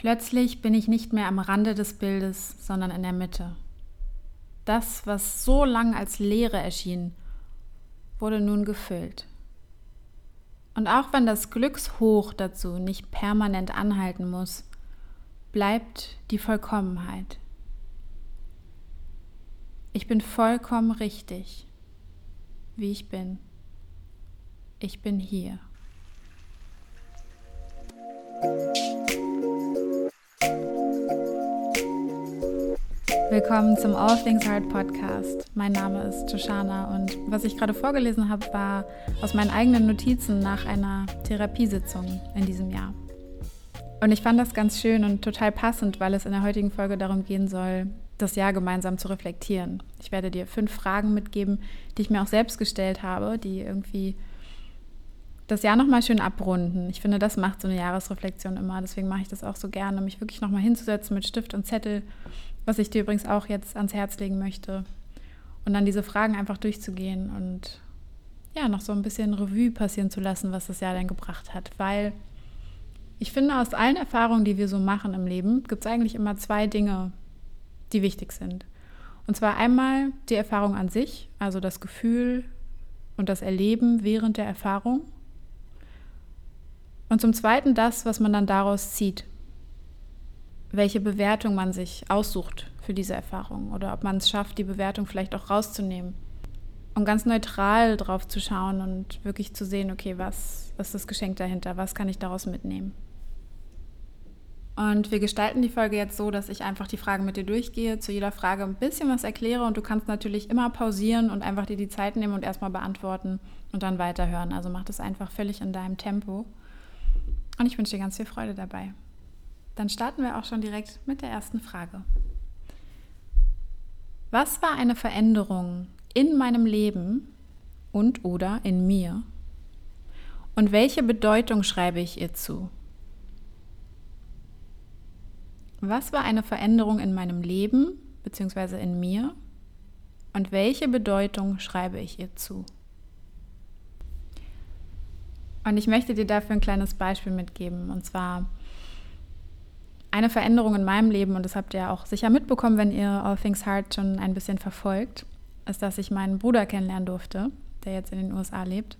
Plötzlich bin ich nicht mehr am Rande des Bildes, sondern in der Mitte. Das, was so lang als Leere erschien, wurde nun gefüllt. Und auch wenn das Glückshoch dazu nicht permanent anhalten muss, bleibt die Vollkommenheit. Ich bin vollkommen richtig, wie ich bin. Ich bin hier. Willkommen zum All Things Hard Podcast. Mein Name ist Joshana und was ich gerade vorgelesen habe, war aus meinen eigenen Notizen nach einer Therapiesitzung in diesem Jahr. Und ich fand das ganz schön und total passend, weil es in der heutigen Folge darum gehen soll, das Jahr gemeinsam zu reflektieren. Ich werde dir fünf Fragen mitgeben, die ich mir auch selbst gestellt habe, die irgendwie das Jahr nochmal schön abrunden. Ich finde, das macht so eine Jahresreflexion immer. Deswegen mache ich das auch so gerne, mich wirklich nochmal hinzusetzen mit Stift und Zettel was ich dir übrigens auch jetzt ans Herz legen möchte. Und dann diese Fragen einfach durchzugehen und ja, noch so ein bisschen Revue passieren zu lassen, was das Jahr denn gebracht hat. Weil ich finde, aus allen Erfahrungen, die wir so machen im Leben, gibt es eigentlich immer zwei Dinge, die wichtig sind. Und zwar einmal die Erfahrung an sich, also das Gefühl und das Erleben während der Erfahrung. Und zum Zweiten das, was man dann daraus zieht welche Bewertung man sich aussucht für diese Erfahrung oder ob man es schafft, die Bewertung vielleicht auch rauszunehmen. Und ganz neutral drauf zu schauen und wirklich zu sehen, okay, was ist das Geschenk dahinter? Was kann ich daraus mitnehmen? Und wir gestalten die Folge jetzt so, dass ich einfach die Fragen mit dir durchgehe, zu jeder Frage ein bisschen was erkläre und du kannst natürlich immer pausieren und einfach dir die Zeit nehmen und erstmal beantworten und dann weiterhören. Also mach das einfach völlig in deinem Tempo. Und ich wünsche dir ganz viel Freude dabei. Dann starten wir auch schon direkt mit der ersten Frage. Was war eine Veränderung in meinem Leben und oder in mir? Und welche Bedeutung schreibe ich ihr zu? Was war eine Veränderung in meinem Leben bzw. in mir? Und welche Bedeutung schreibe ich ihr zu? Und ich möchte dir dafür ein kleines Beispiel mitgeben. Und zwar eine Veränderung in meinem Leben, und das habt ihr auch sicher mitbekommen, wenn ihr All Things Heart schon ein bisschen verfolgt, ist, dass ich meinen Bruder kennenlernen durfte, der jetzt in den USA lebt.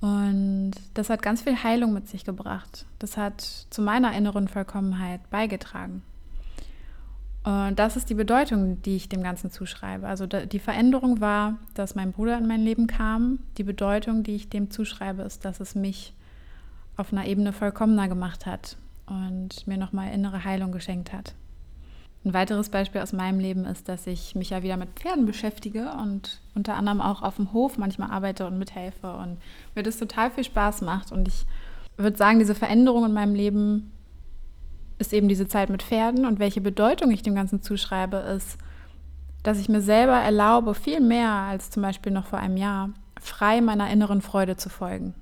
Und das hat ganz viel Heilung mit sich gebracht. Das hat zu meiner inneren Vollkommenheit beigetragen. Und das ist die Bedeutung, die ich dem Ganzen zuschreibe. Also die Veränderung war, dass mein Bruder in mein Leben kam. Die Bedeutung, die ich dem zuschreibe, ist, dass es mich auf einer Ebene vollkommener gemacht hat und mir nochmal innere Heilung geschenkt hat. Ein weiteres Beispiel aus meinem Leben ist, dass ich mich ja wieder mit Pferden beschäftige und unter anderem auch auf dem Hof manchmal arbeite und mithelfe und mir das total viel Spaß macht. Und ich würde sagen, diese Veränderung in meinem Leben ist eben diese Zeit mit Pferden und welche Bedeutung ich dem Ganzen zuschreibe, ist, dass ich mir selber erlaube, viel mehr als zum Beispiel noch vor einem Jahr, frei meiner inneren Freude zu folgen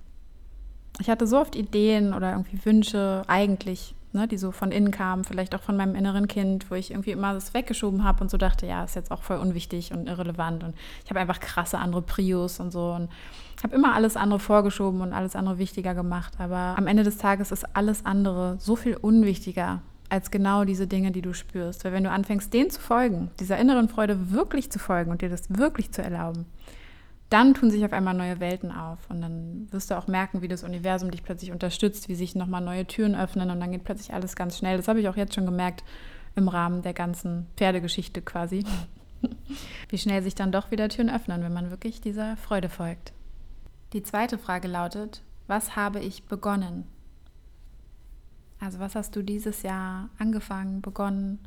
ich hatte so oft Ideen oder irgendwie Wünsche eigentlich, ne, die so von innen kamen, vielleicht auch von meinem inneren Kind, wo ich irgendwie immer das weggeschoben habe und so dachte, ja, ist jetzt auch voll unwichtig und irrelevant und ich habe einfach krasse andere Prios und so und habe immer alles andere vorgeschoben und alles andere wichtiger gemacht, aber am Ende des Tages ist alles andere so viel unwichtiger als genau diese Dinge, die du spürst, weil wenn du anfängst, denen zu folgen, dieser inneren Freude wirklich zu folgen und dir das wirklich zu erlauben, dann tun sich auf einmal neue Welten auf und dann wirst du auch merken, wie das Universum dich plötzlich unterstützt, wie sich nochmal neue Türen öffnen und dann geht plötzlich alles ganz schnell. Das habe ich auch jetzt schon gemerkt im Rahmen der ganzen Pferdegeschichte quasi, wie schnell sich dann doch wieder Türen öffnen, wenn man wirklich dieser Freude folgt. Die zweite Frage lautet, was habe ich begonnen? Also was hast du dieses Jahr angefangen, begonnen?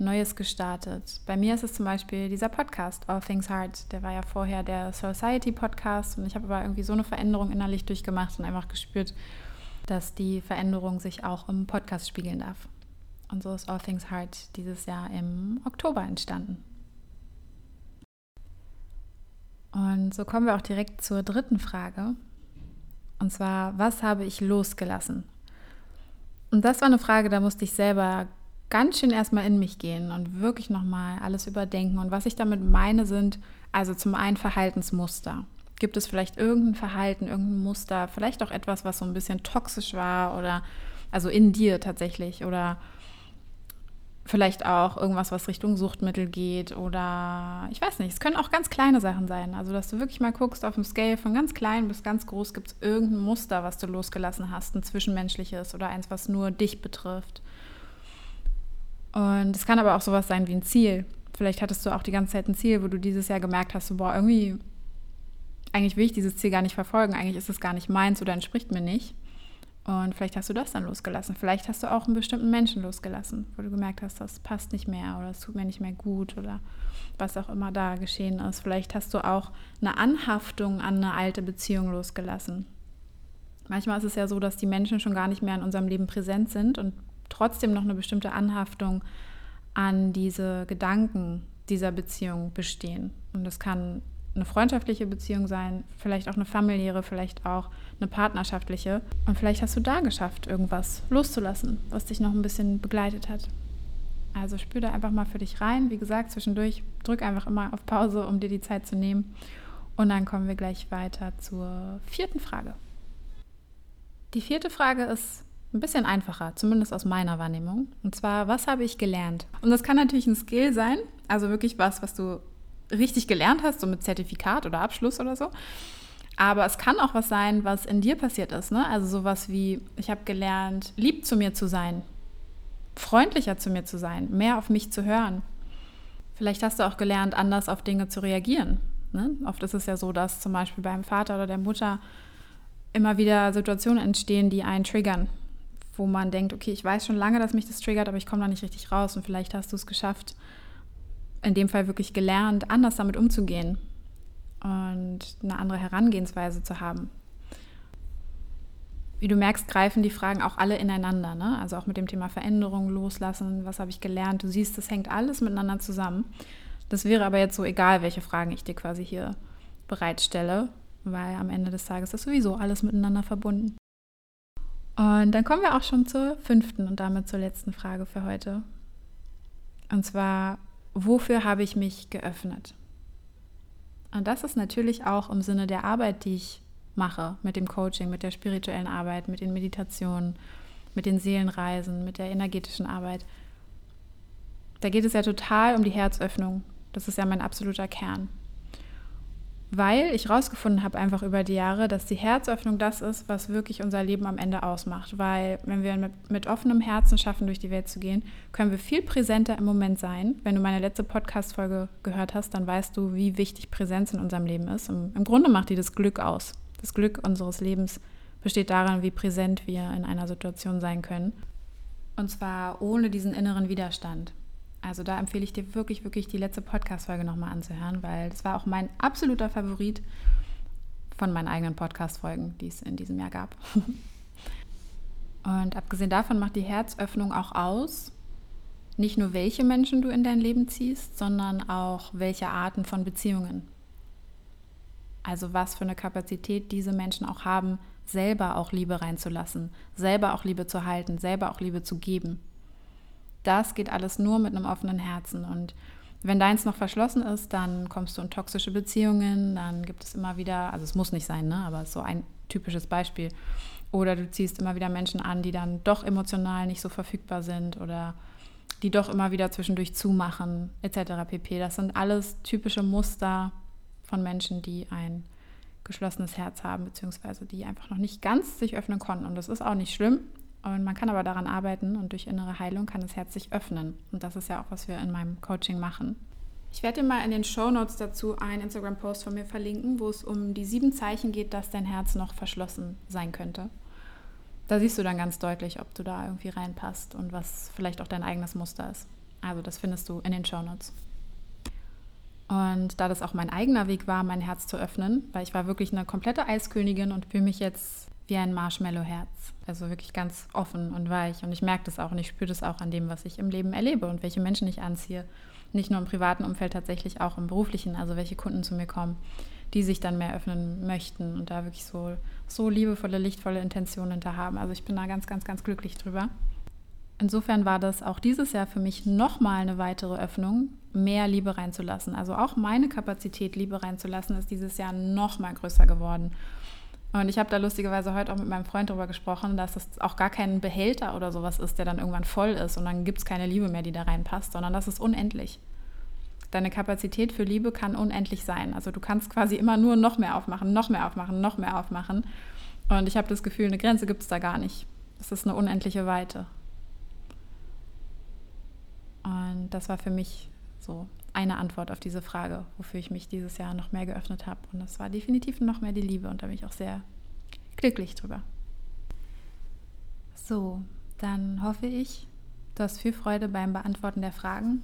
Neues gestartet. Bei mir ist es zum Beispiel dieser Podcast, All Things Hard. Der war ja vorher der Society Podcast und ich habe aber irgendwie so eine Veränderung innerlich durchgemacht und einfach gespürt, dass die Veränderung sich auch im Podcast spiegeln darf. Und so ist All Things Hard dieses Jahr im Oktober entstanden. Und so kommen wir auch direkt zur dritten Frage. Und zwar, was habe ich losgelassen? Und das war eine Frage, da musste ich selber ganz schön erstmal in mich gehen und wirklich nochmal alles überdenken. Und was ich damit meine, sind also zum einen Verhaltensmuster. Gibt es vielleicht irgendein Verhalten, irgendein Muster, vielleicht auch etwas, was so ein bisschen toxisch war oder Also in dir tatsächlich. Oder vielleicht auch irgendwas, was Richtung Suchtmittel geht. Oder ich weiß nicht, es können auch ganz kleine Sachen sein. Also dass du wirklich mal guckst auf dem Scale von ganz klein bis ganz groß, gibt es irgendein Muster, was du losgelassen hast, ein zwischenmenschliches oder eins, was nur dich betrifft. Und es kann aber auch sowas sein wie ein Ziel. Vielleicht hattest du auch die ganze Zeit ein Ziel, wo du dieses Jahr gemerkt hast, so, boah, irgendwie, eigentlich will ich dieses Ziel gar nicht verfolgen, eigentlich ist es gar nicht meins oder entspricht mir nicht. Und vielleicht hast du das dann losgelassen. Vielleicht hast du auch einen bestimmten Menschen losgelassen, wo du gemerkt hast, das passt nicht mehr oder es tut mir nicht mehr gut oder was auch immer da geschehen ist. Vielleicht hast du auch eine Anhaftung an eine alte Beziehung losgelassen. Manchmal ist es ja so, dass die Menschen schon gar nicht mehr in unserem Leben präsent sind und trotzdem noch eine bestimmte Anhaftung an diese Gedanken dieser Beziehung bestehen. Und das kann eine freundschaftliche Beziehung sein, vielleicht auch eine familiäre, vielleicht auch eine partnerschaftliche. Und vielleicht hast du da geschafft, irgendwas loszulassen, was dich noch ein bisschen begleitet hat. Also spür da einfach mal für dich rein. Wie gesagt, zwischendurch drück einfach immer auf Pause, um dir die Zeit zu nehmen. Und dann kommen wir gleich weiter zur vierten Frage. Die vierte Frage ist ein bisschen einfacher, zumindest aus meiner Wahrnehmung. Und zwar, was habe ich gelernt? Und das kann natürlich ein Skill sein, also wirklich was, was du richtig gelernt hast, so mit Zertifikat oder Abschluss oder so. Aber es kann auch was sein, was in dir passiert ist. Ne? Also sowas wie, ich habe gelernt, lieb zu mir zu sein, freundlicher zu mir zu sein, mehr auf mich zu hören. Vielleicht hast du auch gelernt, anders auf Dinge zu reagieren. Ne? Oft ist es ja so, dass zum Beispiel beim Vater oder der Mutter immer wieder Situationen entstehen, die einen triggern, wo man denkt, okay, ich weiß schon lange, dass mich das triggert, aber ich komme da nicht richtig raus und vielleicht hast du es geschafft, in dem Fall wirklich gelernt, anders damit umzugehen und eine andere Herangehensweise zu haben. Wie du merkst, greifen die Fragen auch alle ineinander. Ne? Also auch mit dem Thema Veränderung, Loslassen, was habe ich gelernt. Du siehst, das hängt alles miteinander zusammen. Das wäre aber jetzt so egal, welche Fragen ich dir quasi hier bereitstelle, weil am Ende des Tages ist sowieso alles miteinander verbunden. Und dann kommen wir auch schon zur fünften und damit zur letzten Frage für heute. Und zwar, wofür habe ich mich geöffnet? Und das ist natürlich auch im Sinne der Arbeit, die ich mache, mit dem Coaching, mit der spirituellen Arbeit, mit den Meditationen, mit den Seelenreisen, mit der energetischen Arbeit. Da geht es ja total um die Herzöffnung. Das ist ja mein absoluter Kern weil ich rausgefunden habe einfach über die Jahre, dass die Herzöffnung das ist, was wirklich unser Leben am Ende ausmacht. Weil wenn wir mit, mit, offenem Herzen schaffen, durch die Welt zu gehen, können wir viel präsenter im Moment sein. Wenn du meine letzte Podcast-Folge gehört hast, dann weißt du, wie wichtig Präsenz in unserem Leben ist. Im, Im Grunde macht die das Glück aus. Das Glück unseres Lebens besteht darin, wie präsent wir in einer Situation sein können. Und zwar ohne diesen inneren Widerstand. Also da empfehle ich dir wirklich, wirklich die letzte Podcast-Folge nochmal anzuhören, weil das war auch mein absoluter Favorit von meinen eigenen Podcast-Folgen, die es in diesem Jahr gab. Und abgesehen davon macht die Herzöffnung auch aus, nicht nur welche Menschen du in dein Leben ziehst, sondern auch welche Arten von Beziehungen. Also was für eine Kapazität diese Menschen auch haben, selber auch Liebe reinzulassen, selber auch Liebe zu halten, selber auch Liebe zu geben das geht alles nur mit einem offenen Herzen. Und wenn deins noch verschlossen ist, dann kommst du in toxische Beziehungen, dann gibt es immer wieder, also es muss nicht sein, ne? aber so ein typisches Beispiel. Oder du ziehst immer wieder Menschen an, die dann doch emotional nicht so verfügbar sind oder die doch immer wieder zwischendurch zumachen, etc. pp. Das sind alles typische Muster von Menschen, die ein geschlossenes Herz haben, beziehungsweise die einfach noch nicht ganz sich öffnen konnten. Und das ist auch nicht schlimm. Und man kann aber daran arbeiten und durch innere Heilung kann das Herz sich öffnen. Und das ist ja auch, was wir in meinem Coaching machen. Ich werde dir mal in den Show Notes dazu einen Instagram-Post von mir verlinken, wo es um die sieben Zeichen geht, dass dein Herz noch verschlossen sein könnte. Da siehst du dann ganz deutlich, ob du da irgendwie reinpasst und was vielleicht auch dein eigenes Muster ist. Also das findest du in den Show Notes. Und da das auch mein eigener Weg war, mein Herz zu öffnen, weil ich war wirklich eine komplette Eiskönigin und fühle mich jetzt wie ein Marshmallow-Herz. Also wirklich ganz offen und weich. Und ich merke das auch und ich spüre das auch an dem, was ich im Leben erlebe und welche Menschen ich anziehe. Nicht nur im privaten Umfeld, tatsächlich auch im beruflichen, also welche Kunden zu mir kommen, die sich dann mehr öffnen möchten und da wirklich so, so liebevolle, lichtvolle Intentionen hinter haben. Also ich bin da ganz, ganz, ganz glücklich drüber. Insofern war das auch dieses Jahr für mich nochmal eine weitere Öffnung, mehr Liebe reinzulassen. Also auch meine Kapazität, Liebe reinzulassen, ist dieses Jahr nochmal größer geworden Und ich habe da lustigerweise heute auch mit meinem Freund darüber gesprochen, dass es auch gar kein Behälter oder sowas ist, der dann irgendwann voll ist und dann gibt es keine Liebe mehr, die da reinpasst, sondern das ist unendlich. Deine Kapazität für Liebe kann unendlich sein. Also du kannst quasi immer nur noch mehr aufmachen, noch mehr aufmachen, noch mehr aufmachen. Und ich habe das Gefühl, eine Grenze gibt es da gar nicht. Es ist eine unendliche Weite. Und das war für mich so eine Antwort auf diese Frage, wofür ich mich dieses Jahr noch mehr geöffnet habe. Und das war definitiv noch mehr die Liebe und da bin ich auch sehr glücklich drüber. So, dann hoffe ich, du hast viel Freude beim Beantworten der Fragen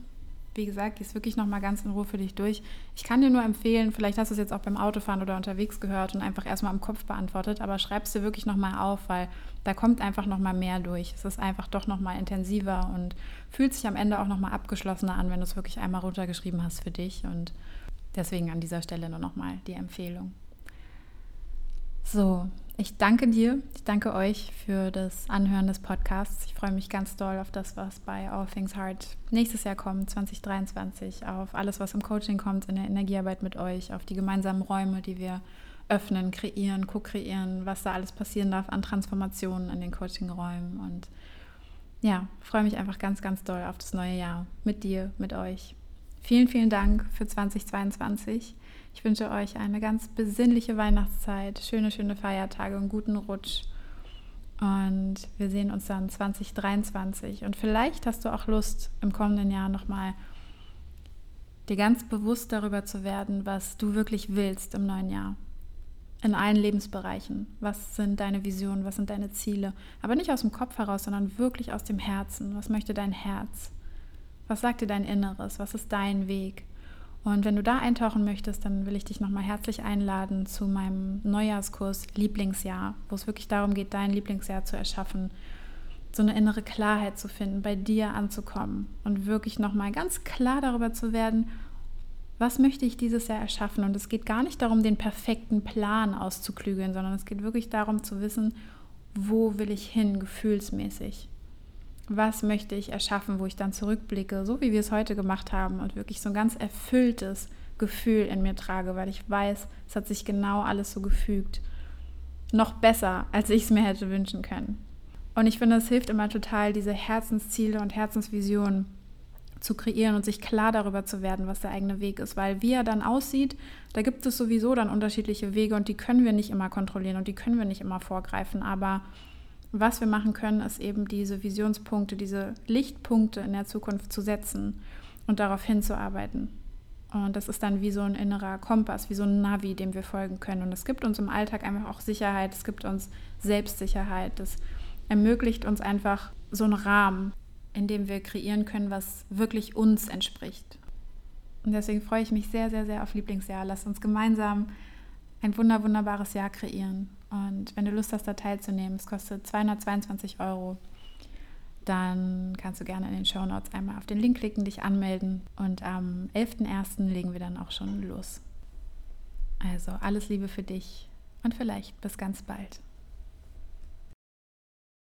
wie gesagt, gehst wirklich nochmal ganz in Ruhe für dich durch. Ich kann dir nur empfehlen, vielleicht hast du es jetzt auch beim Autofahren oder unterwegs gehört und einfach erstmal im Kopf beantwortet, aber schreib es dir wirklich nochmal auf, weil da kommt einfach nochmal mehr durch. Es ist einfach doch nochmal intensiver und fühlt sich am Ende auch nochmal abgeschlossener an, wenn du es wirklich einmal runtergeschrieben hast für dich. Und deswegen an dieser Stelle nur nochmal die Empfehlung. So, ich danke dir, ich danke euch für das Anhören des Podcasts. Ich freue mich ganz doll auf das, was bei All Things Hard nächstes Jahr kommt, 2023, auf alles, was im Coaching kommt, in der Energiearbeit mit euch, auf die gemeinsamen Räume, die wir öffnen, kreieren, co-kreieren, was da alles passieren darf an Transformationen in den Coaching-Räumen. Und ja, freue mich einfach ganz, ganz doll auf das neue Jahr mit dir, mit euch. Vielen, vielen Dank für 2022. Ich wünsche euch eine ganz besinnliche Weihnachtszeit, schöne, schöne Feiertage und guten Rutsch. Und wir sehen uns dann 2023. Und vielleicht hast du auch Lust, im kommenden Jahr nochmal dir ganz bewusst darüber zu werden, was du wirklich willst im neuen Jahr. In allen Lebensbereichen. Was sind deine Visionen, was sind deine Ziele? Aber nicht aus dem Kopf heraus, sondern wirklich aus dem Herzen. Was möchte dein Herz? Was sagt dir dein Inneres? Was ist dein Weg? Und wenn du da eintauchen möchtest, dann will ich dich nochmal herzlich einladen zu meinem Neujahrskurs Lieblingsjahr, wo es wirklich darum geht, dein Lieblingsjahr zu erschaffen, so eine innere Klarheit zu finden, bei dir anzukommen und wirklich nochmal ganz klar darüber zu werden, was möchte ich dieses Jahr erschaffen. Und es geht gar nicht darum, den perfekten Plan auszuklügeln, sondern es geht wirklich darum zu wissen, wo will ich hin, gefühlsmäßig was möchte ich erschaffen, wo ich dann zurückblicke, so wie wir es heute gemacht haben und wirklich so ein ganz erfülltes Gefühl in mir trage, weil ich weiß, es hat sich genau alles so gefügt. Noch besser, als ich es mir hätte wünschen können. Und ich finde, es hilft immer total, diese Herzensziele und Herzensvisionen zu kreieren und sich klar darüber zu werden, was der eigene Weg ist. Weil wie er dann aussieht, da gibt es sowieso dann unterschiedliche Wege und die können wir nicht immer kontrollieren und die können wir nicht immer vorgreifen. Aber was wir machen können, ist eben diese Visionspunkte, diese Lichtpunkte in der Zukunft zu setzen und darauf hinzuarbeiten. Und das ist dann wie so ein innerer Kompass, wie so ein Navi, dem wir folgen können. Und es gibt uns im Alltag einfach auch Sicherheit, es gibt uns Selbstsicherheit, das ermöglicht uns einfach so einen Rahmen, in dem wir kreieren können, was wirklich uns entspricht. Und deswegen freue ich mich sehr, sehr, sehr auf Lieblingsjahr. Lass uns gemeinsam ein wunder, wunderbares Jahr kreieren. Und wenn du Lust hast, da teilzunehmen, es kostet 222 Euro, dann kannst du gerne in den Show Notes einmal auf den Link klicken, dich anmelden. Und am 11.01. legen wir dann auch schon los. Also alles Liebe für dich und vielleicht bis ganz bald.